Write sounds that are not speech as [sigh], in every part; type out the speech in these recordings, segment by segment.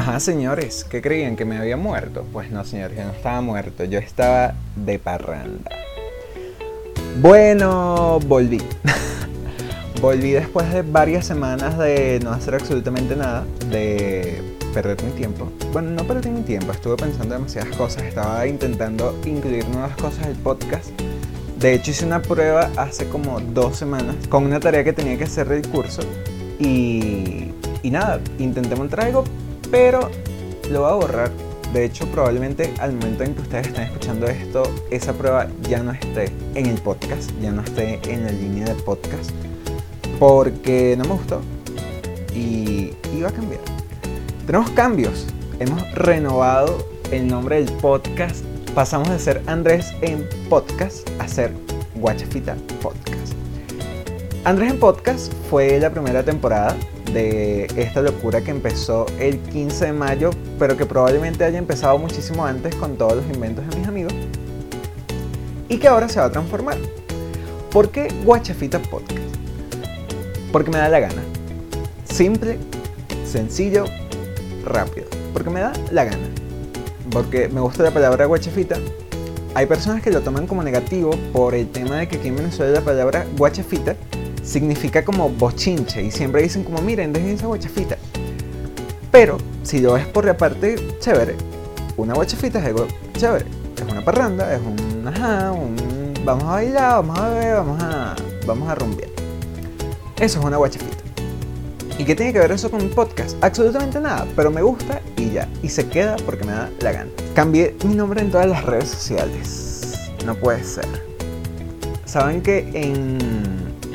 Ajá, señores, ¿qué creían? ¿Que me había muerto? Pues no, señores, yo no estaba muerto, yo estaba de parranda. Bueno, volví. [laughs] volví después de varias semanas de no hacer absolutamente nada, de perder mi tiempo. Bueno, no perdí mi tiempo, estuve pensando demasiadas cosas, estaba intentando incluir nuevas cosas al podcast. De hecho, hice una prueba hace como dos semanas con una tarea que tenía que hacer del curso y, y nada, intenté montar algo, pero lo voy a borrar. De hecho, probablemente al momento en que ustedes estén escuchando esto, esa prueba ya no esté en el podcast, ya no esté en la línea de podcast, porque no me gustó y iba a cambiar. Tenemos cambios, hemos renovado el nombre del podcast, pasamos de ser Andrés en podcast a ser Guachafita Podcast. Andrés en podcast fue la primera temporada de esta locura que empezó el 15 de mayo, pero que probablemente haya empezado muchísimo antes con todos los inventos de mis amigos y que ahora se va a transformar. ¿Por qué Guachafita Podcast? Porque me da la gana. Simple, sencillo, rápido. Porque me da la gana. Porque me gusta la palabra guachafita. Hay personas que lo toman como negativo por el tema de que aquí en Venezuela la palabra guachafita significa como bochinche y siempre dicen como miren, dejen esa guachafita. Pero si lo ves por la parte chévere, una guachafita es algo chévere. Es una parranda, es un ajá, un vamos a bailar, vamos a beber, vamos a, vamos a rumbear. Eso es una guachafita. ¿Y qué tiene que ver eso con mi podcast? Absolutamente nada, pero me gusta y ya. Y se queda porque me da la gana. Cambié mi nombre en todas las redes sociales. No puede ser. Saben que en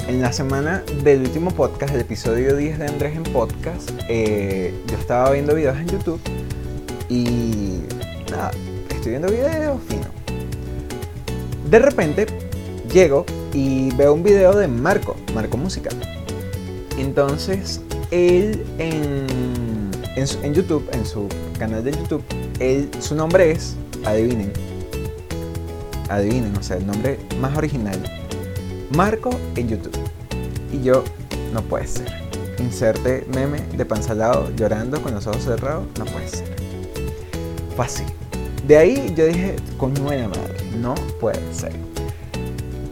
en la semana del último podcast, el episodio 10 de Andrés en Podcast, eh, yo estaba viendo videos en YouTube y nada, estoy viendo videos, fino. De repente llego y veo un video de Marco, Marco Música. Entonces, él en, en, YouTube, en su canal de YouTube, él, su nombre es, adivinen, adivinen, o sea, el nombre más original Marco en YouTube. Y yo, no puede ser. Inserte meme de panzalado llorando con los ojos cerrados, no puede ser. Fue así. De ahí yo dije, coño buena madre, no puede ser.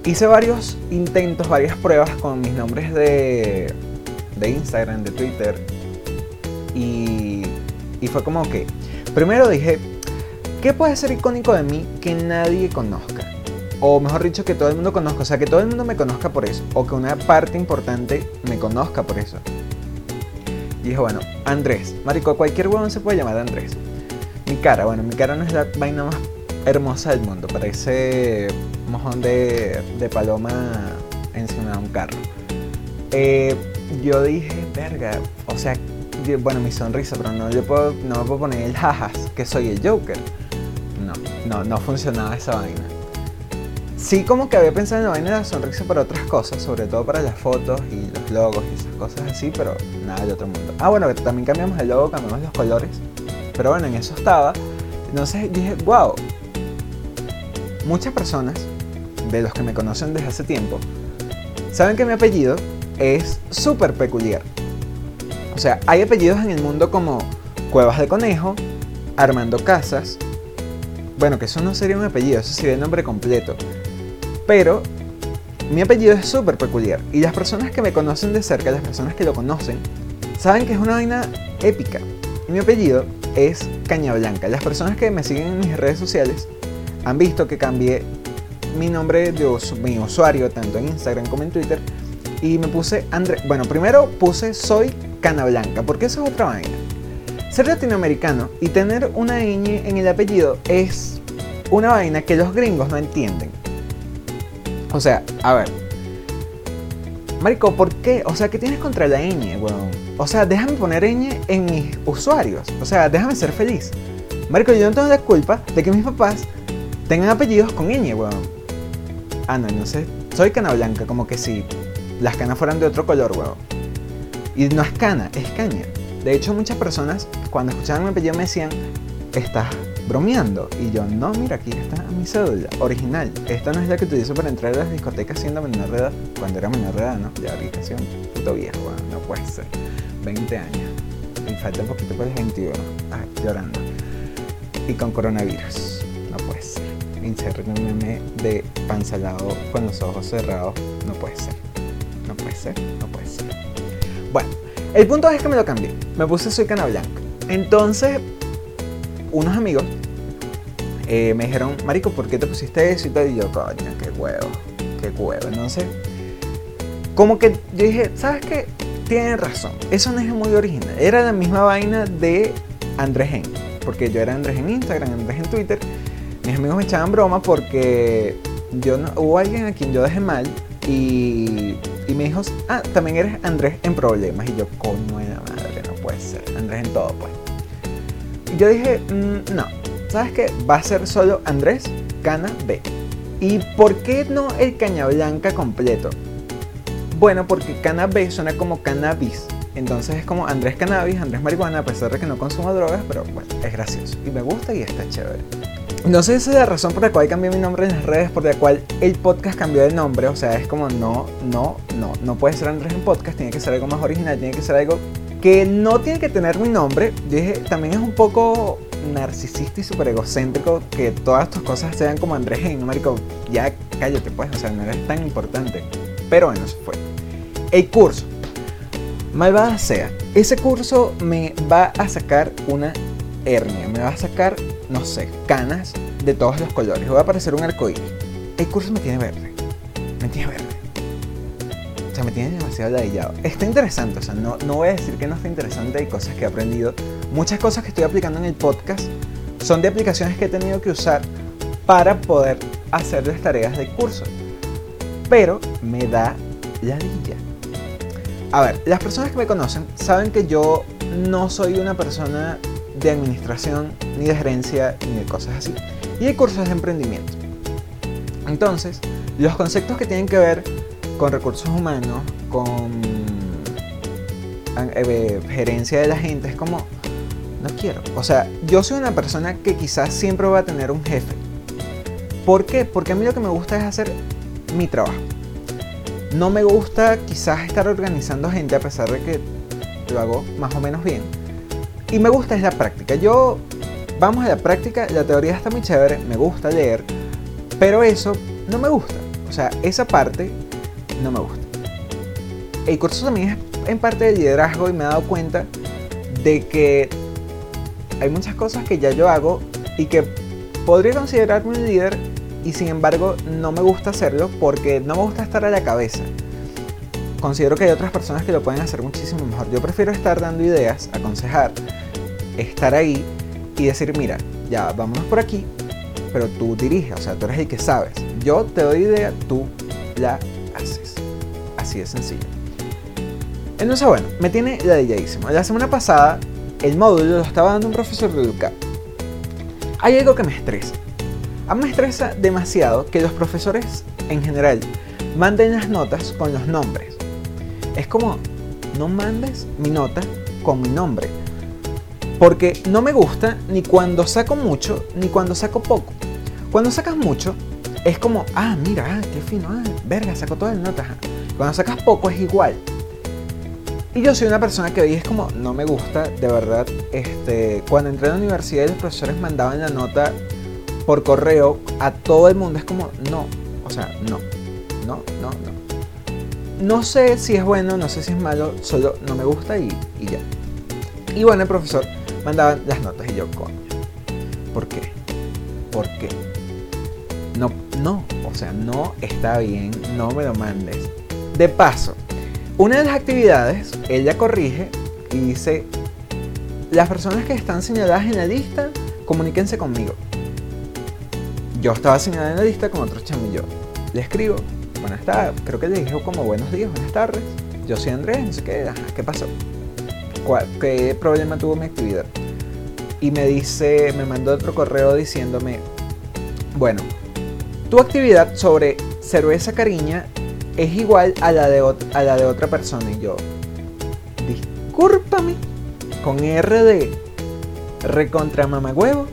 Hice varios intentos, varias pruebas con mis nombres de, de Instagram, de Twitter. Y, y fue como que, primero dije, ¿qué puede ser icónico de mí que nadie conozca? O mejor dicho, que todo el mundo conozca, o sea, que todo el mundo me conozca por eso, o que una parte importante me conozca por eso. Y dijo, bueno, Andrés, marico, cualquier huevón se puede llamar Andrés. Mi cara, bueno, mi cara no es la vaina más hermosa del mundo, parece mojón de, de paloma encima de un carro. Eh, yo dije, verga, o sea, bueno, mi sonrisa, pero no, yo puedo, no me puedo poner el jajas, que soy el Joker. No, no, no funcionaba esa vaina. Sí, como que había pensado en la vaina de la sonrisa para otras cosas, sobre todo para las fotos y los logos y esas cosas así, pero nada de otro mundo. Ah, bueno, también cambiamos el logo, cambiamos los colores, pero bueno, en eso estaba. Entonces dije, wow, muchas personas de los que me conocen desde hace tiempo saben que mi apellido es súper peculiar. O sea, hay apellidos en el mundo como Cuevas de Conejo, Armando Casas. Bueno, que eso no sería un apellido, eso sería el nombre completo. Pero mi apellido es súper peculiar y las personas que me conocen de cerca, las personas que lo conocen, saben que es una vaina épica. Y mi apellido es Caña Blanca. Las personas que me siguen en mis redes sociales han visto que cambié mi nombre de mi usuario tanto en Instagram como en Twitter y me puse André. Bueno, primero puse soy Cana Blanca porque eso es otra vaina. Ser latinoamericano y tener una ñ en el apellido es una vaina que los gringos no entienden. O sea, a ver. Marico, ¿por qué? O sea, ¿qué tienes contra la ñ, weón? O sea, déjame poner ñ en mis usuarios. O sea, déjame ser feliz. Marico, yo no tengo la culpa de que mis papás tengan apellidos con ñ, weón. Ah, no, no sé. Soy cana blanca, como que si las canas fueran de otro color, weón. Y no es cana, es caña. De hecho, muchas personas cuando escuchaban mi apellido me decían, estás bromeando. Y yo, no, mira, aquí está mi cédula, original. Esta no es la que utilizo para entrar a las discotecas siendo menor de edad. Cuando era menor de edad, ¿no? Ya ahorita puto viejo, no puede ser. 20 años. y falta un poquito para el 21. Ay, llorando. Y con coronavirus. No puede ser. Inserte un meme de panzalado con los ojos cerrados. No puede ser. No puede ser. No puede ser. Bueno, el punto es que me lo cambié. Me puse Soy Cana Blanca. Entonces, unos amigos eh, me dijeron, Marico, ¿por qué te pusiste eso y yo, coño, qué huevo, qué huevo. Entonces, como que yo dije, ¿sabes qué? Tienen razón. Eso no es muy original. Era la misma vaina de Andrés Gen. Porque yo era Andrés en Instagram, Andrés en Twitter. Mis amigos me echaban broma porque yo no, hubo alguien a quien yo dejé mal y, y me dijo, ah, también eres Andrés en problemas. Y yo, coño de la madre, no puede ser. Andrés en todo, pues. Yo dije, mm, no, ¿sabes qué? Va a ser solo Andrés Cana B. ¿Y por qué no el Caña Blanca completo? Bueno, porque Cana B suena como cannabis. Entonces es como Andrés Cannabis, Andrés Marihuana, a pesar de que no consumo drogas, pero bueno, es gracioso. Y me gusta y está chévere. No sé si es la razón por la cual cambié mi nombre en las redes, por la cual el podcast cambió de nombre. O sea, es como no, no, no, no puede ser Andrés en podcast, tiene que ser algo más original, tiene que ser algo que no tiene que tener mi nombre. Yo dije, también es un poco narcisista y súper egocéntrico que todas tus cosas sean como Andrés Gen, marico, ya cállate pues, o sea, no eres tan importante. Pero bueno, eso fue. El curso. Malvada sea, ese curso me va a sacar una hernia, me va a sacar, no sé, canas de todos los colores, va a aparecer un arcoíris. El curso me tiene verde, me tiene verde. Me tiene demasiado ladillado. Está interesante, o sea, no, no voy a decir que no está interesante, hay cosas que he aprendido. Muchas cosas que estoy aplicando en el podcast son de aplicaciones que he tenido que usar para poder hacer las tareas del curso. Pero me da ladilla. A ver, las personas que me conocen saben que yo no soy una persona de administración, ni de gerencia, ni de cosas así. Y hay cursos de emprendimiento. Entonces, los conceptos que tienen que ver con recursos humanos, con eh, gerencia de la gente, es como, no quiero. O sea, yo soy una persona que quizás siempre va a tener un jefe. ¿Por qué? Porque a mí lo que me gusta es hacer mi trabajo. No me gusta quizás estar organizando gente a pesar de que lo hago más o menos bien. Y me gusta es la práctica. Yo, vamos a la práctica, la teoría está muy chévere, me gusta leer, pero eso no me gusta. O sea, esa parte no me gusta. El curso también es en parte de liderazgo y me he dado cuenta de que hay muchas cosas que ya yo hago y que podría considerarme un líder y sin embargo no me gusta hacerlo porque no me gusta estar a la cabeza. Considero que hay otras personas que lo pueden hacer muchísimo mejor. Yo prefiero estar dando ideas, aconsejar, estar ahí y decir, mira, ya vámonos por aquí, pero tú diriges, o sea, tú eres el que sabes. Yo te doy idea, tú la. Así de sencillo. Entonces, bueno, me tiene ladilladísimo. La semana pasada, el módulo lo estaba dando un profesor de educar. Hay algo que me estresa. A mí me estresa demasiado que los profesores en general manden las notas con los nombres. Es como, no mandes mi nota con mi nombre. Porque no me gusta ni cuando saco mucho ni cuando saco poco. Cuando sacas mucho es como, ah, mira, ah, qué fino, ah, verga, saco todas las notas. Cuando sacas poco es igual. Y yo soy una persona que hoy es como, no me gusta, de verdad. Este, cuando entré a la universidad y los profesores mandaban la nota por correo a todo el mundo, es como, no, o sea, no, no, no, no. No sé si es bueno, no sé si es malo, solo no me gusta y, y ya. Y bueno, el profesor mandaba las notas y yo, coño, ¿por qué? ¿Por qué? No, no, o sea, no está bien, no me lo mandes. De paso, una de las actividades, ella corrige y dice, las personas que están señaladas en la lista, comuníquense conmigo. Yo estaba señalada en la lista con otro chamillo. Le escribo, buenas tardes, creo que le dije como buenos días, buenas tardes. Yo soy Andrés, no sé qué, ¿qué pasó? ¿Qué problema tuvo mi actividad? Y me dice, me mandó otro correo diciéndome, bueno, tu actividad sobre cerveza cariña es igual a la de, a la de otra persona. Y yo, discúlpame, con R de recontra mamagüevo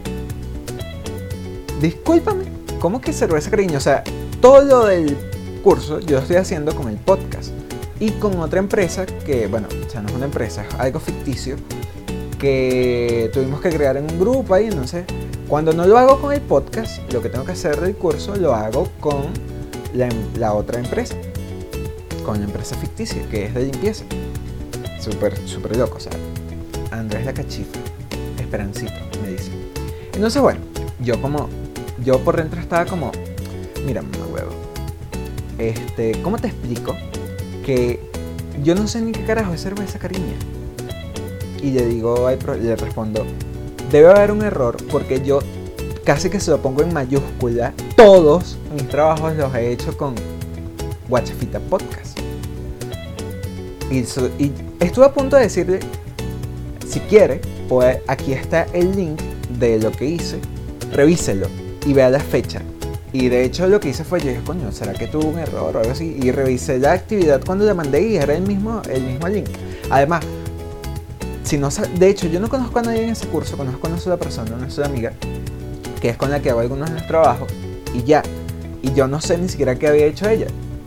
discúlpame, ¿cómo que cerveza cariño? O sea, todo lo del curso yo estoy haciendo con el podcast y con otra empresa que, bueno, o sea, no es una empresa, es algo ficticio, que tuvimos que crear en un grupo ahí, entonces cuando no lo hago con el podcast, lo que tengo que hacer del curso lo hago con la, la otra empresa, la empresa ficticia, que es de limpieza. Súper, súper loco, Andrés la cachifa, Esperancito, me dice. Entonces, bueno, yo como, yo por dentro estaba como, mira, mamá huevo, este, ¿cómo te explico que yo no sé ni qué carajo es cerveza cariña? Y le digo, le respondo, debe haber un error porque yo casi que se lo pongo en mayúscula. Todos mis trabajos los he hecho con Guachafita Podcast. Y, estuve a punto de decirle, si quiere, pues aquí está el link de lo que hice, revíselo y vea la fecha. Y de hecho lo que hice fue, yo dije, coño, ¿será que tuvo un error o algo así? Y revisé la actividad cuando la mandé y era el mismo, el mismo link. Además, si no, de hecho, yo no conozco a nadie en ese curso, conozco a una sola persona, una sola amiga, que es con la que hago algunos de los trabajos, y ya. Y yo no sé ni siquiera qué había hecho ella.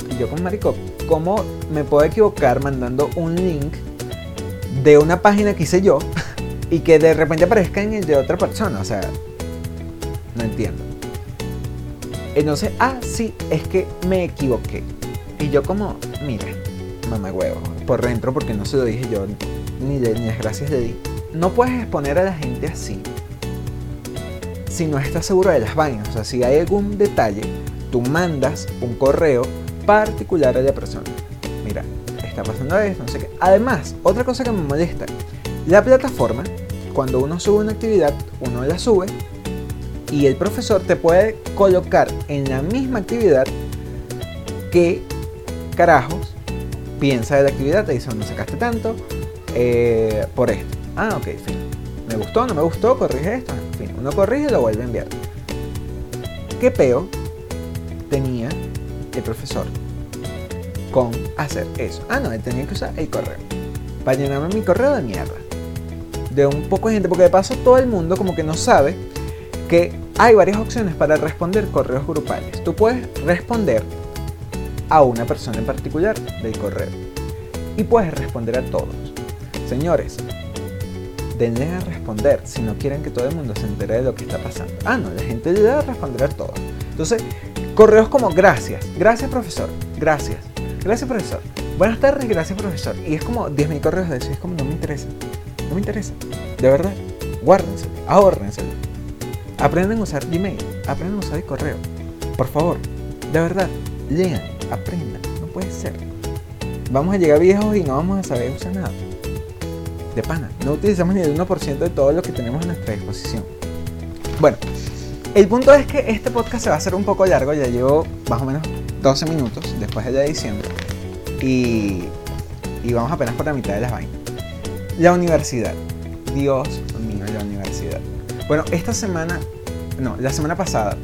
Y yo con Marico, ¿cómo me puedo equivocar mandando un link de una página que hice yo y que de repente aparezca en el de otra persona? O sea, no entiendo. Entonces, ah, sí, es que me equivoqué. Y yo como, mira, mamá huevo, por dentro porque no se lo dije yo, ni, de, ni las gracias de di. No puedes exponer a la gente así si no estás seguro de las vainas. O sea, si hay algún detalle, tú mandas un correo particular a la persona. Mira, está pasando esto, no sé qué. Además, otra cosa que me molesta, la plataforma, cuando uno sube una actividad, uno la sube y el profesor te puede colocar en la misma actividad que carajos piensa de la actividad, te dice, no sacaste tanto eh, por esto. Ah, ok, fin. Me gustó, no me gustó, corrige esto, en fin. Uno corrige y lo vuelve a enviar. ¿Qué peo tenía el profesor con hacer eso? Ah, no, tenía que usar el correo. Para llenarme mi correo de mierda. De un poco de gente, porque de paso todo el mundo como que no sabe que hay varias opciones para responder correos grupales. Tú puedes responder a una persona en particular del correo y puedes responder a todos. Señores, denle a responder si no quieren que todo el mundo se entere de lo que está pasando. Ah, no, la gente le a responder a todo. Entonces, correos como gracias, gracias profesor, gracias, gracias profesor, buenas tardes, gracias profesor. Y es como 10.000 correos de eso, es como no me interesa, no me interesa, de verdad, guárdenselo, ahórrenselo. Aprenden a usar Gmail, aprendan a usar el correo. Por favor, de verdad, lean, aprendan, no puede ser. Vamos a llegar viejos y no vamos a saber usar nada. De pana, no utilizamos ni el 1% de todo lo que tenemos a nuestra disposición. Bueno, el punto es que este podcast se va a hacer un poco largo, ya llevo más o menos 12 minutos después de la edición y, y vamos apenas por la mitad de las vainas. La universidad. Dios mío, la universidad. Bueno, esta semana, no, la semana pasada,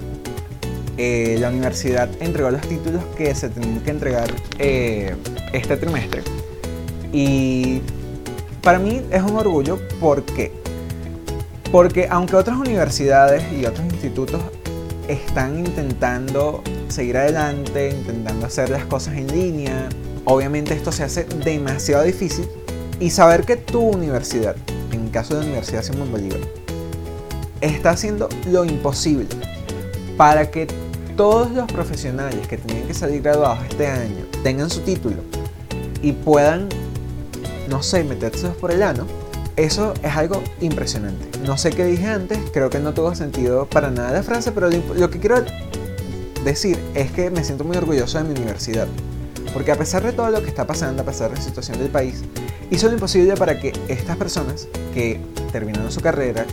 eh, la universidad entregó los títulos que se tenían que entregar eh, este trimestre. Y para mí es un orgullo porque, porque aunque otras universidades y otros institutos están intentando seguir adelante, intentando hacer las cosas en línea, obviamente esto se hace demasiado difícil y saber que tu universidad, en el caso de la Universidad Simón Bolívar, está haciendo lo imposible para que todos los profesionales que tenían que salir graduados este año tengan su título y puedan, no sé, metérselos por el ano, eso es algo impresionante. No sé qué dije antes, creo que no tuvo sentido para nada la frase, pero lo que quiero decir es que me siento muy orgulloso de mi universidad. Porque a pesar de todo lo que está pasando, a pesar de la situación del país, hizo lo imposible para que estas personas que terminaron su carrera,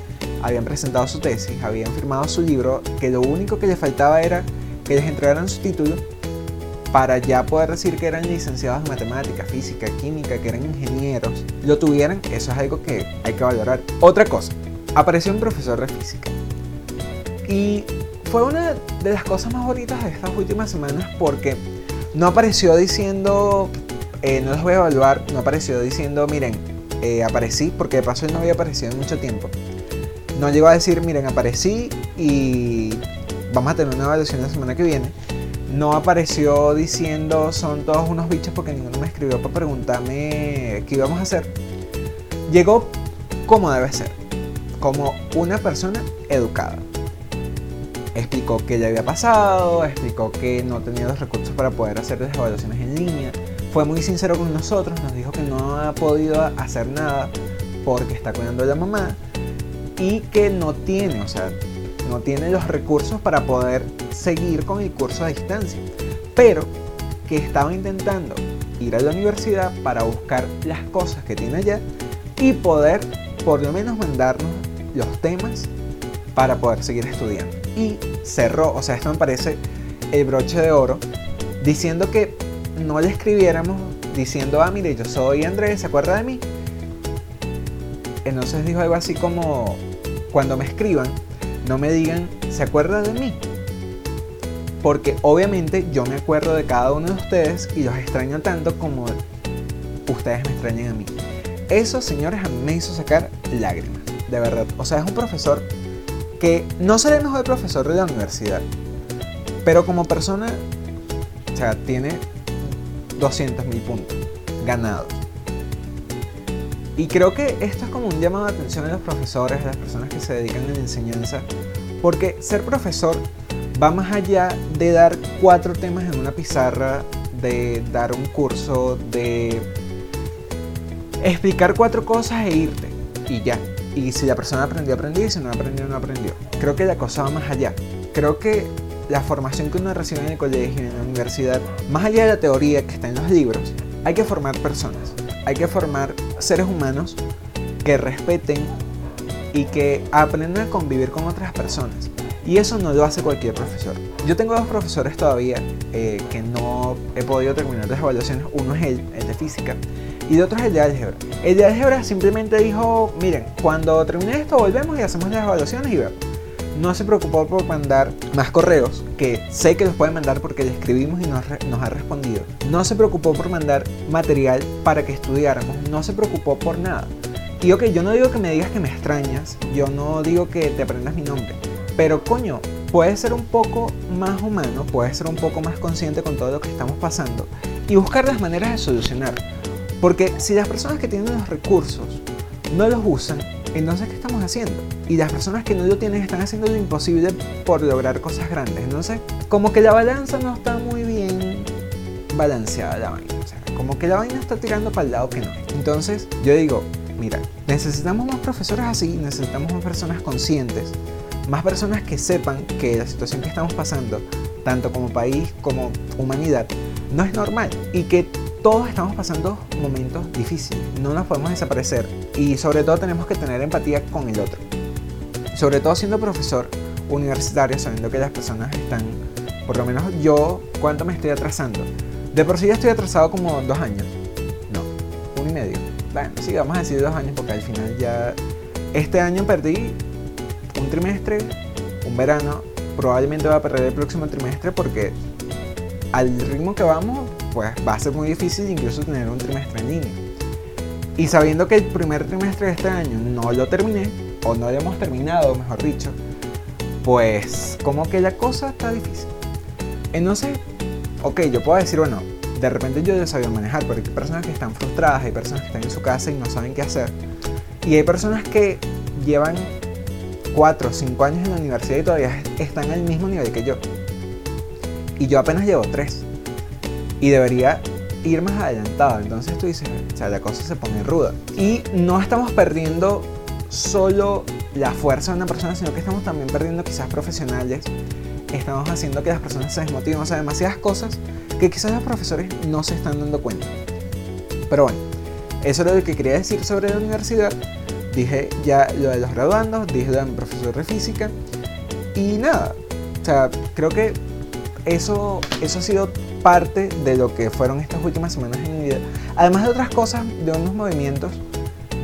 habían presentado su tesis, habían firmado su libro, que lo único que les faltaba era que les entregaran su título para ya poder decir que eran licenciados en matemática, física, química, que eran ingenieros, lo tuvieran, eso es algo que hay que valorar. Otra cosa, apareció un profesor de física. Y fue una de las cosas más bonitas de estas últimas semanas porque no apareció diciendo, eh, no los voy a evaluar, no apareció diciendo, miren, eh, aparecí, porque de paso él no había aparecido en mucho tiempo. No llegó a decir, miren, aparecí y vamos a tener una evaluación la semana que viene. No apareció diciendo, son todos unos bichos porque ninguno me escribió para preguntarme qué íbamos a hacer. Llegó como debe ser, como una persona educada. Explicó qué le había pasado, explicó que no tenía los recursos para poder hacer las evaluaciones en línea. Fue muy sincero con nosotros, nos dijo que no ha podido hacer nada porque está cuidando a la mamá y que no tiene, o sea, no tiene los recursos para poder seguir con el curso a distancia, pero que estaba intentando ir a la universidad para buscar las cosas que tiene allá y poder por lo menos mandarnos los temas para poder seguir estudiando. Y cerró, o sea, esto me parece el broche de oro, diciendo que no le escribiéramos diciendo, ah, mire, yo soy Andrés, ¿se acuerda de mí? Entonces dijo algo así como, cuando me escriban, no me digan, ¿se acuerda de mí? Porque obviamente yo me acuerdo de cada uno de ustedes y los extraño tanto como ustedes me extrañan a mí. Eso, señores, a mí me hizo sacar lágrimas, de verdad. O sea, es un profesor que no será el mejor profesor de la universidad, pero como persona, o sea, tiene 200 mil puntos ganados. Y creo que esto es como un llamado de atención a los profesores, a las personas que se dedican a la enseñanza, porque ser profesor va más allá de dar cuatro temas en una pizarra, de dar un curso, de explicar cuatro cosas e irte y ya. Y si la persona aprendió, aprendió, y si no aprendió, no aprendió. Creo que la cosa va más allá. Creo que la formación que uno recibe en el colegio, en la universidad, más allá de la teoría que está en los libros, hay que formar personas. Hay que formar seres humanos que respeten y que aprendan a convivir con otras personas. Y eso no lo hace cualquier profesor. Yo tengo dos profesores todavía eh, que no he podido terminar las evaluaciones. Uno es el, el de física y de otro es el de álgebra. El de álgebra simplemente dijo, miren, cuando termine esto volvemos y hacemos las evaluaciones y vemos. No se preocupó por mandar más correos, que sé que los puede mandar porque le escribimos y nos, nos ha respondido. No se preocupó por mandar material para que estudiáramos. No se preocupó por nada. Y ok, yo no digo que me digas que me extrañas, yo no digo que te aprendas mi nombre, pero coño, puedes ser un poco más humano, puedes ser un poco más consciente con todo lo que estamos pasando y buscar las maneras de solucionar. Porque si las personas que tienen los recursos no los usan, entonces ¿qué estamos haciendo? Y las personas que no lo tienen están haciendo lo imposible por lograr cosas grandes. Entonces, como que la balanza no está muy bien balanceada la vaina. O sea, como que la vaina está tirando para el lado que no. Entonces, yo digo, mira, necesitamos más profesores así, necesitamos más personas conscientes, más personas que sepan que la situación que estamos pasando, tanto como país como humanidad, no es normal y que todos estamos pasando momentos difíciles, no nos podemos desaparecer y sobre todo tenemos que tener empatía con el otro. Sobre todo siendo profesor universitario, sabiendo que las personas están, por lo menos yo, ¿cuánto me estoy atrasando? De por sí ya estoy atrasado como dos años. No, uno y medio. Bueno, sí, vamos a decir dos años porque al final ya... Este año perdí un trimestre, un verano, probablemente voy a perder el próximo trimestre porque al ritmo que vamos pues va a ser muy difícil incluso tener un trimestre en línea. Y sabiendo que el primer trimestre de este año no lo terminé, o no lo hemos terminado, mejor dicho, pues como que la cosa está difícil. Entonces, ok, yo puedo decir, bueno, de repente yo ya sabía manejar, pero hay personas que están frustradas, hay personas que están en su casa y no saben qué hacer. Y hay personas que llevan 4 o 5 años en la universidad y todavía están al mismo nivel que yo. Y yo apenas llevo 3 y debería ir más adelantado. Entonces tú dices, o sea, la cosa se pone ruda. Y no estamos perdiendo solo la fuerza de una persona, sino que estamos también perdiendo quizás profesionales. Estamos haciendo que las personas se desmotiven, o sea, demasiadas cosas que quizás los profesores no se están dando cuenta. Pero bueno, eso es lo que quería decir sobre la universidad. Dije ya lo de los graduandos, dije lo de mi profesor de física. Y nada, o sea, creo que eso, eso ha sido parte de lo que fueron estas últimas semanas en mi vida. Además de otras cosas, de unos movimientos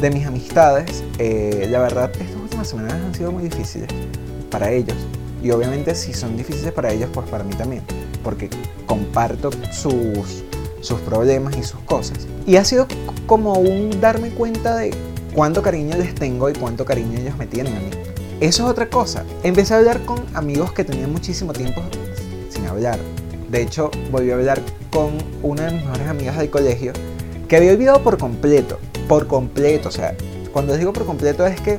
de mis amistades, eh, la verdad, estas últimas semanas han sido muy difíciles para ellos. Y obviamente si son difíciles para ellos, pues para mí también. Porque comparto sus, sus problemas y sus cosas. Y ha sido como un darme cuenta de cuánto cariño les tengo y cuánto cariño ellos me tienen a mí. Eso es otra cosa. Empecé a hablar con amigos que tenían muchísimo tiempo sin hablar. De hecho, volví a hablar con una de mis mejores amigas del colegio que había olvidado por completo, por completo, o sea, Cuando digo por completo es que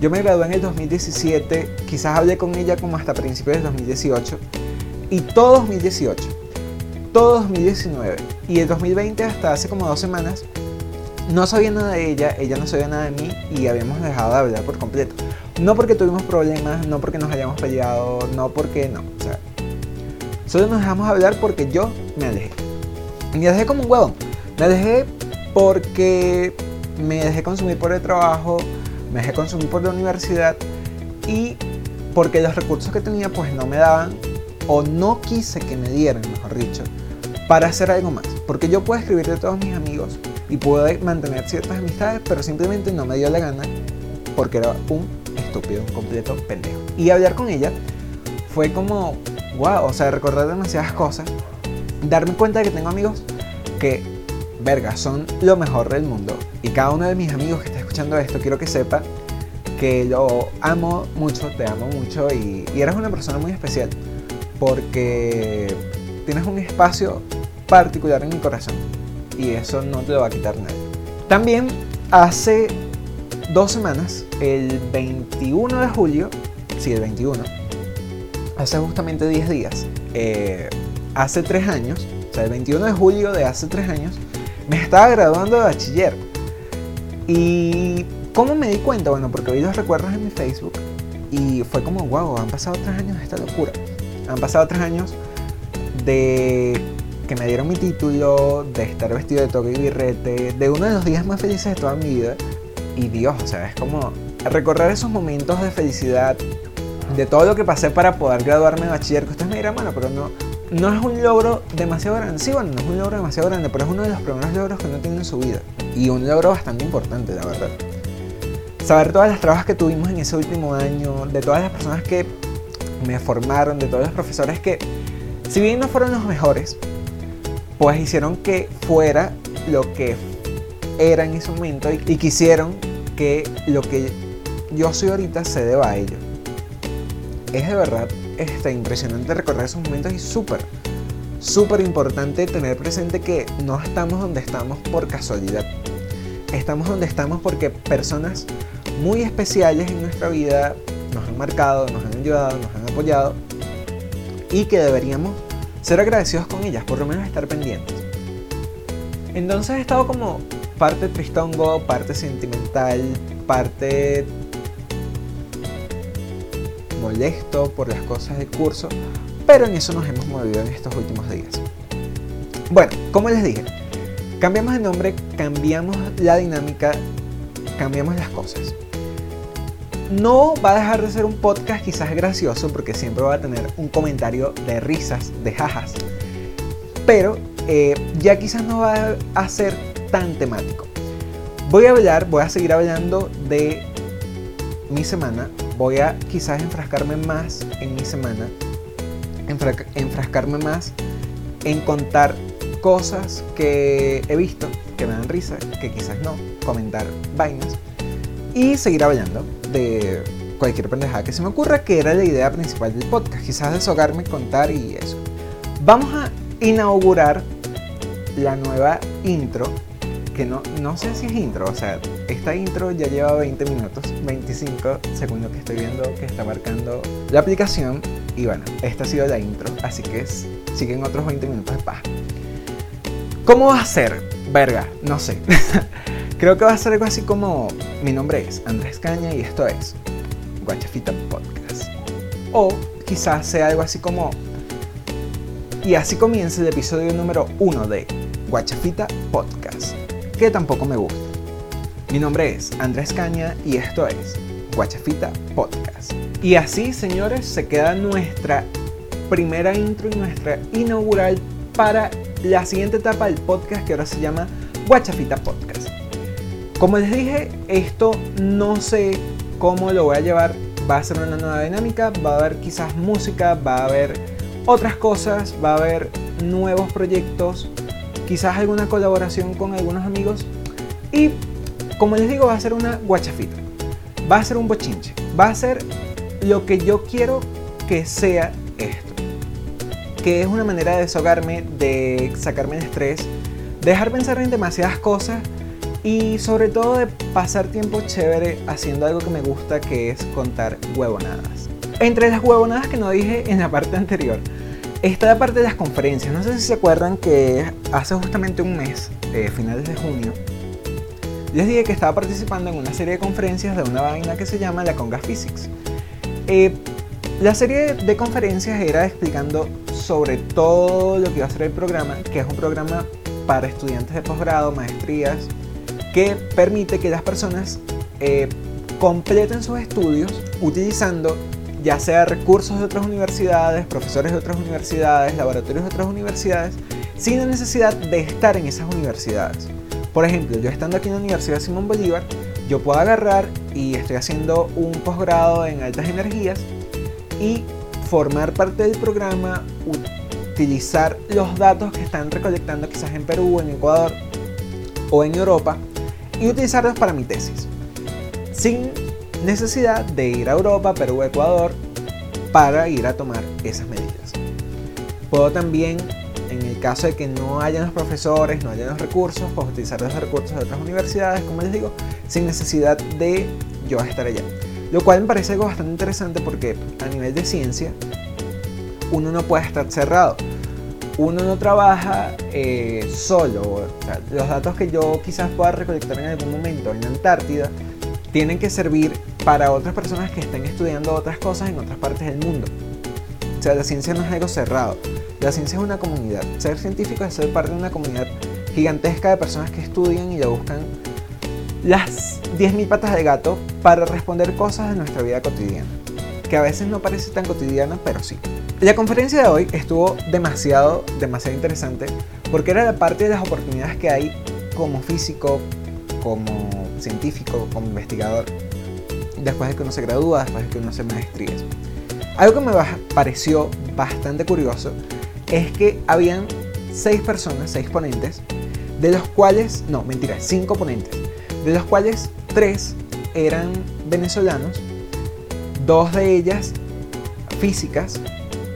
yo me gradué en el 2017, quizás hablé con ella como hasta principios del 2018, y todo 2018, todo 2019 y el 2020 hasta hace como dos semanas, no sabía nada de ella, ella no sabía nada de mí y habíamos dejado de hablar por completo. No porque tuvimos problemas, no porque nos hayamos peleado, no porque no. O sea, solo nos dejamos hablar porque yo me alejé. Me dejé como un huevón. Me dejé porque me dejé consumir por el trabajo, me dejé consumir por la universidad y porque los recursos que tenía pues no me daban o no quise que me dieran, mejor dicho, para hacer algo más. Porque yo puedo escribir de todos mis amigos y puedo mantener ciertas amistades, pero simplemente no me dio la gana porque era un estúpido, un completo pendejo. Y hablar con ella fue como, wow, o sea, recordar demasiadas cosas, darme cuenta de que tengo amigos que, verga, son lo mejor del mundo. Y cada uno de mis amigos que está escuchando esto, quiero que sepa que lo amo mucho, te amo mucho y, y eres una persona muy especial porque tienes un espacio particular en mi corazón y eso no te lo va a quitar nadie. También hace dos semanas, el 21 de julio, sí, el 21, hace justamente 10 días, eh, hace 3 años, o sea, el 21 de julio de hace 3 años, me estaba graduando de bachiller. Y ¿cómo me di cuenta? Bueno, porque vi los recuerdos en mi Facebook y fue como, wow, han pasado 3 años de esta locura. Han pasado 3 años de que me dieron mi título, de estar vestido de toque y birrete, de uno de los días más felices de toda mi vida. Y Dios, o sea, es como recorrer esos momentos de felicidad, de todo lo que pasé para poder graduarme de bachiller, que ustedes me dirán, pero no, no es un logro demasiado grande. Sí, bueno, no es un logro demasiado grande, pero es uno de los primeros logros que uno tiene en su vida. Y un logro bastante importante, la verdad. Saber todas las trabas que tuvimos en ese último año, de todas las personas que me formaron, de todos los profesores que, si bien no fueron los mejores, pues hicieron que fuera lo que era en ese momento y, quisieron que lo que yo soy ahorita se deba a ello. Es de verdad este, impresionante recorrer esos momentos y súper, súper importante tener presente que no estamos donde estamos por casualidad. Estamos donde estamos porque personas muy especiales en nuestra vida nos han marcado, nos han ayudado, nos han apoyado y que deberíamos ser agradecidos con ellas, por lo menos estar pendientes. Entonces he estado como parte tristongo, parte sentimental, parte molesto por las cosas del curso, pero en eso nos hemos movido en estos últimos días. Bueno, como les dije, cambiamos de nombre, cambiamos la dinámica, cambiamos las cosas. No va a dejar de ser un podcast quizás gracioso porque siempre va a tener un comentario de risas, de jajas. Pero eh, ya quizás no va a ser tan temático. Voy a hablar, voy a seguir hablando de mi semana. Voy a quizás enfrascarme más en mi semana. enfrascarme más en contar cosas que he visto, que me dan risa, que quizás no. Comentar vainas. Y seguir hablando de cualquier pendejada que se me ocurra, que era la idea principal del podcast, quizás desahogarme, contar y eso. Vamos a inaugurar la nueva intro, no, no sé si es intro, o sea, esta intro ya lleva 20 minutos, 25 según lo que estoy viendo que está marcando la aplicación, y bueno, esta ha sido la intro, así que siguen otros 20 minutos de paz. ¿Cómo va a ser? Verga, no sé. [laughs] Creo que va a ser algo así como, mi nombre es Andrés Caña y esto es Guachafita Podcast. O quizás sea algo así como, y así comienza el episodio número uno de Guachafita Podcast, que tampoco me gusta. Mi nombre es Andrés Caña y esto es Guachafita Podcast. Y así, señores, se queda nuestra primera intro y nuestra inaugural para la siguiente etapa del podcast que ahora se llama Guachafita Podcast. Como les dije, esto no sé cómo lo voy a llevar. Va a ser una nueva dinámica, va a haber quizás música, va a haber otras cosas, va a haber nuevos proyectos, quizás alguna colaboración con algunos amigos. Y como les digo, va a ser una guachafita. Va a ser un bochinche. Va a ser lo que yo quiero que sea esto. Que es una manera de desahogarme, de sacarme de estrés, dejar pensar en demasiadas cosas y sobre todo de pasar tiempo chévere haciendo algo que me gusta que es contar huevonadas. Entre las huevonadas que no dije en la parte anterior, está la parte de las conferencias. No sé si se acuerdan que hace justamente un mes, eh, finales de junio, les dije que estaba participando en una serie de conferencias de una vaina que se llama la Conga Physics. Eh, la serie de conferencias era explicando sobre todo lo que iba a ser el programa, que es un programa para estudiantes de posgrado, maestrías, que permite que las personas eh, completen sus estudios utilizando ya sea recursos de otras universidades, profesores de otras universidades, laboratorios de otras universidades, sin la necesidad de estar en esas universidades. Por ejemplo, yo estando aquí en la Universidad Simón Bolívar, yo puedo agarrar y estoy haciendo un posgrado en altas energías y formar parte del programa, utilizar los datos que están recolectando quizás en Perú, en Ecuador o en Europa y utilizarlos para mi tesis. Sin necesidad de ir a Europa, Perú, Ecuador para ir a tomar esas medidas. Puedo también, en el caso de que no hayan los profesores, no hayan los recursos, pues utilizar los recursos de otras universidades, como les digo, sin necesidad de yo estar allá. Lo cual me parece algo bastante interesante porque a nivel de ciencia, uno no puede estar cerrado. Uno no trabaja eh, solo. los datos que yo quizás pueda recolectar en algún momento en la Antártida tienen que servir para otras personas que estén estudiando otras cosas en otras partes del mundo. O sea, la ciencia no es algo cerrado. La ciencia es una comunidad. Ser científico es ser parte de una comunidad gigantesca de personas que estudian y le buscan las 10.000 patas de gato para responder cosas de nuestra vida cotidiana. Que a veces no parece tan cotidiana, pero sí. La conferencia de hoy estuvo demasiado, demasiado interesante porque era la parte de las oportunidades que hay como físico, como científico, como investigador, después de que uno se gradúa, después de que uno hace maestrías. Algo que me pareció bastante curioso es que habían seis personas, seis ponentes, de los cuales, no, mentira, cinco ponentes, de los cuales tres eran venezolanos, dos de ellas físicas,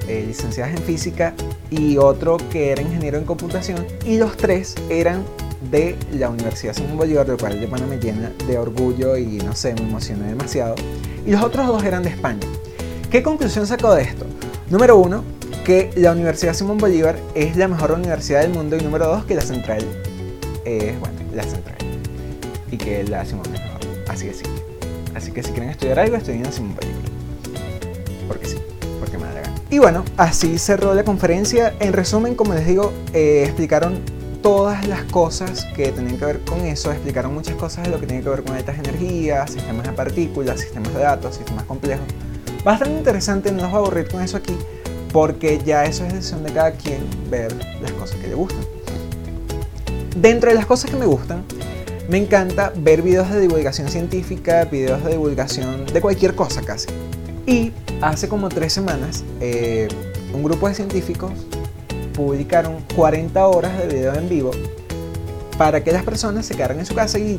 eh, licenciadas en física, y otro que era ingeniero en computación, y los tres eran de la Universidad Simón Bolívar, lo cual de pana me llena de orgullo y no sé, me emocioné demasiado. Y los otros dos eran de España. ¿Qué conclusión sacó de esto? Número uno, que la Universidad Simón Bolívar es la mejor universidad del mundo y número dos, que la central es, bueno, la central. Y que la Simón es mejor. Así que sí. Así que si quieren estudiar algo, estudien en Simón Bolívar. Porque sí, porque me da gana. Y bueno, así cerró la conferencia. En resumen, como les digo, eh, explicaron todas las cosas que tenían que ver con eso, explicaron muchas cosas de lo que tiene que ver con altas energías, sistemas de partículas, sistemas de datos, sistemas complejos. Bastante interesante, no os voy a aburrir con eso aquí, porque ya eso es decisión de cada quien ver las cosas que le gustan. Dentro de las cosas que me gustan, me encanta ver videos de divulgación científica, videos de divulgación de cualquier cosa casi. Y hace como tres semanas, eh, un grupo de científicos publicaron 40 horas de video en vivo para que las personas se quedaran en su casa y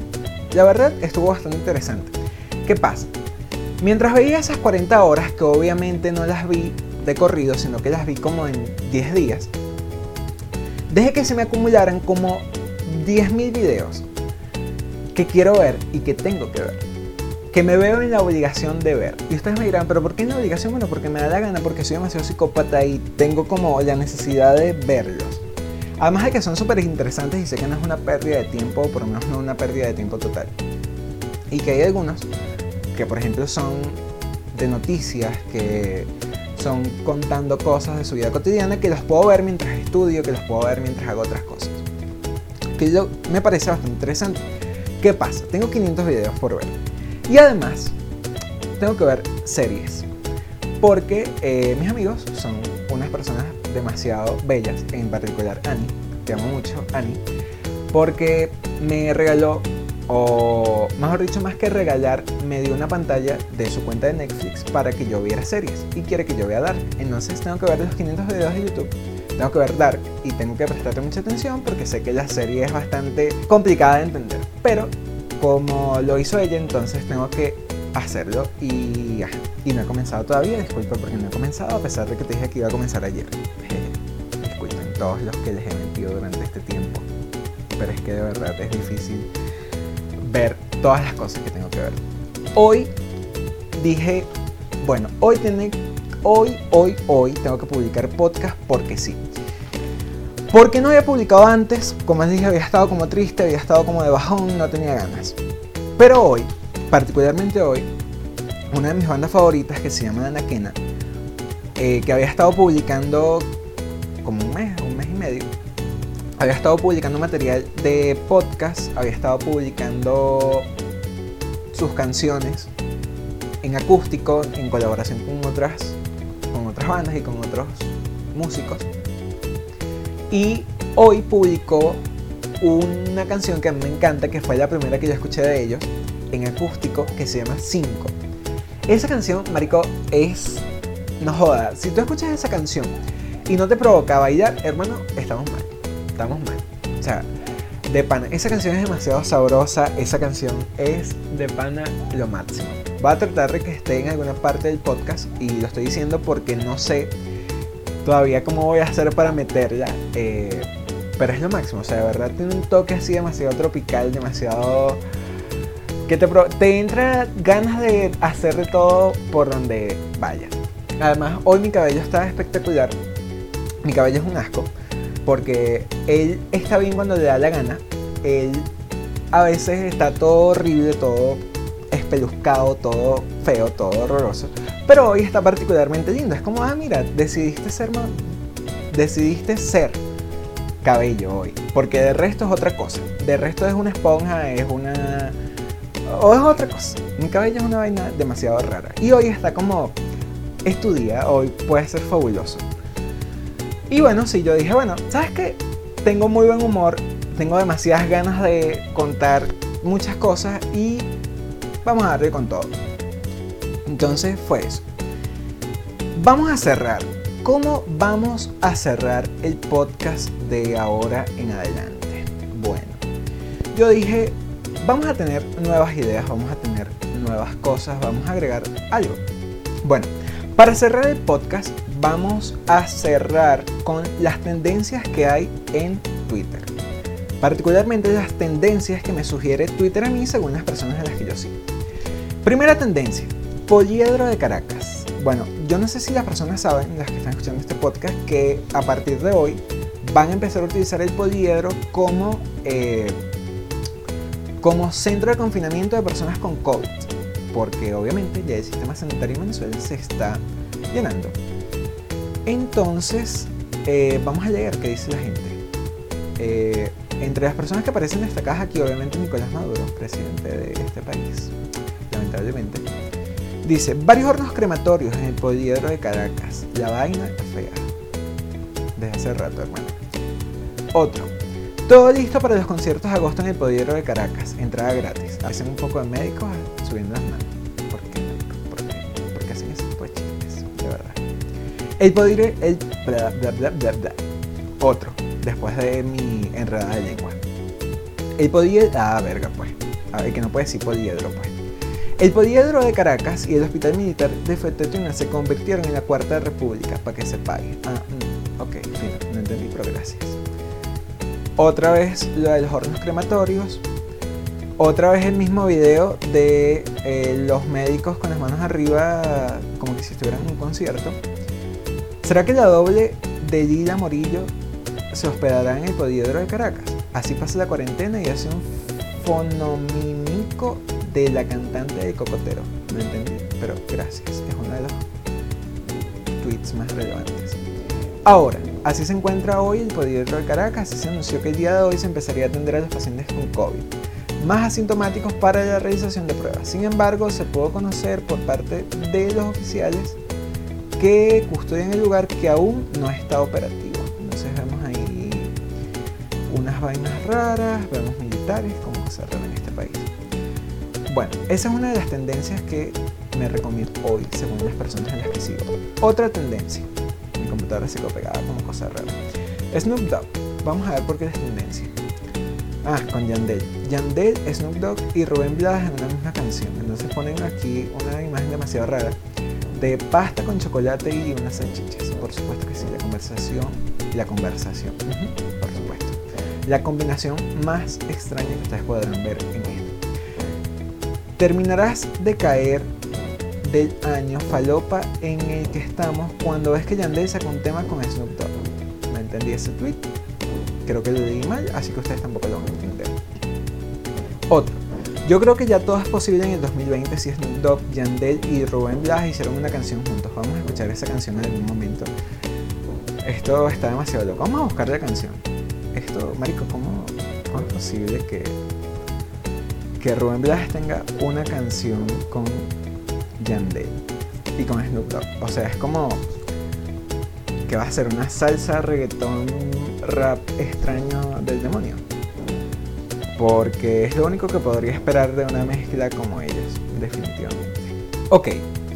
la verdad estuvo bastante interesante. ¿Qué pasa? Mientras veía esas 40 horas, que obviamente no las vi de corrido, sino que las vi como en 10 días, dejé que se me acumularan como 10.000 videos que quiero ver y que tengo que ver que me veo en la obligación de ver. Y ustedes me dirán, pero ¿por qué en la obligación? Bueno, porque me da la gana, porque soy demasiado psicópata y tengo como la necesidad de verlos. Además de que son súper interesantes y sé que no es una pérdida de tiempo, o por lo menos no una pérdida de tiempo total. Y que hay algunos que, por ejemplo, son de noticias, que son contando cosas de su vida cotidiana, que los puedo ver mientras estudio, que los puedo ver mientras hago otras cosas. Que yo, me parece bastante interesante. ¿Qué pasa? Tengo 500 videos por ver. Y además, tengo que ver series. Porque eh, mis amigos son unas personas demasiado bellas, en particular Annie, te amo mucho, Annie, porque me regaló, o mejor dicho, más que regalar, me dio una pantalla de su cuenta de Netflix para que yo viera series y quiere que yo vea Dark. Entonces tengo que ver los 500 videos de YouTube tengo que ver Dark y tengo que prestarle mucha atención porque sé que la serie es bastante complicada de entender. Pero como lo hizo ella, entonces tengo que hacerlo y, no he comenzado todavía. Disculpa porque no he comenzado, a pesar de que te dije que iba a comenzar ayer. Disculpen todos los que les he mentido durante este tiempo. Pero es que de verdad es difícil ver todas las cosas que tengo que ver. Hoy dije, bueno, hoy tiene, hoy, hoy, hoy tengo que publicar podcast porque sí. Porque no había publicado antes, como les dije, había estado como triste, había estado como de bajón, no tenía ganas. Pero hoy, particularmente hoy, una de mis bandas favoritas que se llama Anaquena, eh, que había estado publicando como un mes, un mes y medio, había estado publicando material de podcast, había estado publicando sus canciones en acústico, en colaboración con otras, con otras bandas y con otros músicos. Y hoy publicó una canción que a mí me encanta, que fue la primera que yo escuché de ellos, en acústico, que se llama 5. Esa canción, Marico, es... No joda, si tú escuchas esa canción y no te provoca bailar, hermano, estamos mal. Estamos mal. O sea, de pana, esa canción es demasiado sabrosa, esa canción es de pana lo máximo. Voy a tratar de que esté en alguna parte del podcast y lo estoy diciendo porque no sé todavía cómo voy a hacer para meterla. Eh, pero es lo máximo, o sea, de verdad tiene un toque así demasiado tropical, demasiado... Que te, te entra ganas de hacer de todo por donde vaya. Además, hoy mi cabello está espectacular. Mi cabello es un asco. Porque él está bien cuando le da la gana. Él a veces está todo horrible, todo espeluscado, todo feo, todo horroroso. Pero hoy está particularmente lindo. Es como, ah, mira, decidiste ser, decidiste ser cabello hoy. Porque de resto es otra cosa. De resto es una esponja, es una... O es otra cosa. Mi cabello es una vaina demasiado rara. Y hoy está como... Es tu día, hoy puede ser fabuloso. Y bueno, sí, yo dije, bueno, ¿sabes qué? Tengo muy buen humor, tengo demasiadas ganas de contar muchas cosas y vamos a darle con todo. Entonces fue eso. Vamos a cerrar. ¿Cómo vamos a cerrar el podcast de ahora en adelante? Bueno, yo dije, vamos a tener nuevas ideas, vamos a tener nuevas cosas, vamos a agregar algo. Bueno, para cerrar el podcast, vamos a cerrar con las tendencias que hay en Twitter. Particularmente las tendencias que me sugiere Twitter a mí según las personas a las que yo sigo. Primera tendencia, poliedro de Caracas. Bueno, yo no sé si las personas saben, las que están escuchando este podcast, que a partir de hoy van a empezar a utilizar el poliedro como, eh, como centro de confinamiento de personas con COVID. Porque obviamente ya el sistema sanitario en Venezuela se está llenando. Entonces, eh, vamos a leer qué dice la gente. Eh, entre las personas que aparecen destacadas aquí, obviamente Nicolás Maduro, presidente de este país, lamentablemente, dice, varios hornos crematorios en el poliedro de Caracas, la vaina fea. Desde hace rato, hermano. Otro, todo listo para los conciertos de agosto en el poliedro de Caracas, entrada gratis. Hacen un poco de médicos subiendo las manos. ¿Por qué, ¿Por qué? ¿Por qué hacen ese tipo de chistes? De verdad. El poliedro, el bla. Otro después de mi enredada de lengua. El poliedro, ah, verga, pues. A ver, que no puede decir poliedro, pues. El poliedro de Caracas y el Hospital Militar de Fetetuna se convirtieron en la Cuarta República para que se pague. Ah, mm, ok, fin, no entendí, pero gracias. Otra vez lo de los hornos crematorios. Otra vez el mismo video de eh, los médicos con las manos arriba, como que si estuvieran en un concierto. ¿Será que la doble de Lila Morillo se hospedará en el Poliedro de Caracas. Así pasa la cuarentena y hace un fonomímico de la cantante de Cocotero. No entendí, pero gracias. Es uno de los tweets más relevantes. Ahora, así se encuentra hoy el Poliedro de Caracas. y se anunció que el día de hoy se empezaría a atender a los pacientes con COVID, más asintomáticos para la realización de pruebas. Sin embargo, se pudo conocer por parte de los oficiales que custodian el lugar que aún no está operativo unas vainas raras, vemos militares, como se en este país. Bueno, esa es una de las tendencias que me recomiendo hoy, según las personas en las que sigo. Otra tendencia, mi computadora se quedó pegada como cosa rara. Snoop Dogg, vamos a ver por qué es tendencia. Ah, con Yandel. Yandel, Snoop Dogg y Rubén Blades en una misma canción. Entonces ponen aquí una imagen demasiado rara de pasta con chocolate y unas salchichas. Por supuesto que sí, la conversación. La conversación la combinación más extraña que ustedes podrán ver en. Terminarás de caer del año falopa en el que estamos cuando ves que Yandel sacó un tema con Snoop Dogg. No entendí ese tweet. Creo que lo leí mal, así que ustedes tampoco lo van a entender. Otro. Yo creo que ya todo es posible en el 2020 si Snoop Dogg, Yandel y Rubén Blas hicieron una canción juntos. Vamos a escuchar esa canción en algún momento. Esto está demasiado loco. Vamos a buscar la canción. Esto, marico, ¿cómo, cómo es posible que, que Rubén Blas tenga una canción con Yandel y con Snoop Dogg? O sea, es como que va a ser una salsa, reggaetón, rap extraño del demonio. Porque es lo único que podría esperar de una mezcla como ellos, definitivamente. Ok,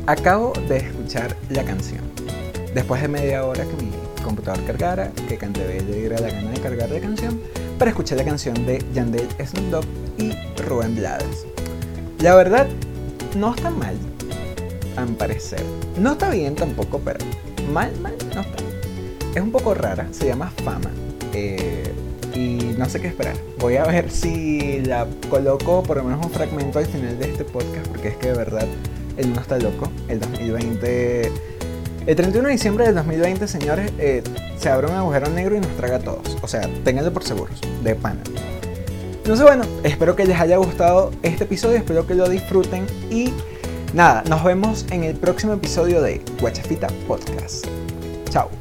acabo de escuchar la canción. Después de media hora que mi computador cargara, que Cantebel le diera la gana de cargar la canción, para escuchar la canción de Yandel, Snoop Dogg y Rubén Blades. La verdad, no está mal, a mi parecer. No está bien tampoco, pero mal, mal, no está. Es un poco rara, se llama Fama. Eh, y no sé qué esperar. Voy a ver si la coloco por lo menos un fragmento al final de este podcast, porque es que de verdad el mundo está loco. El 2020. El 31 de diciembre del 2020, señores, eh, se abre un agujero negro y nos traga a todos. O sea, ténganlo por seguros, de pana. Entonces, bueno, espero que les haya gustado este episodio, espero que lo disfruten y nada, nos vemos en el próximo episodio de Guachafita Podcast. Chao.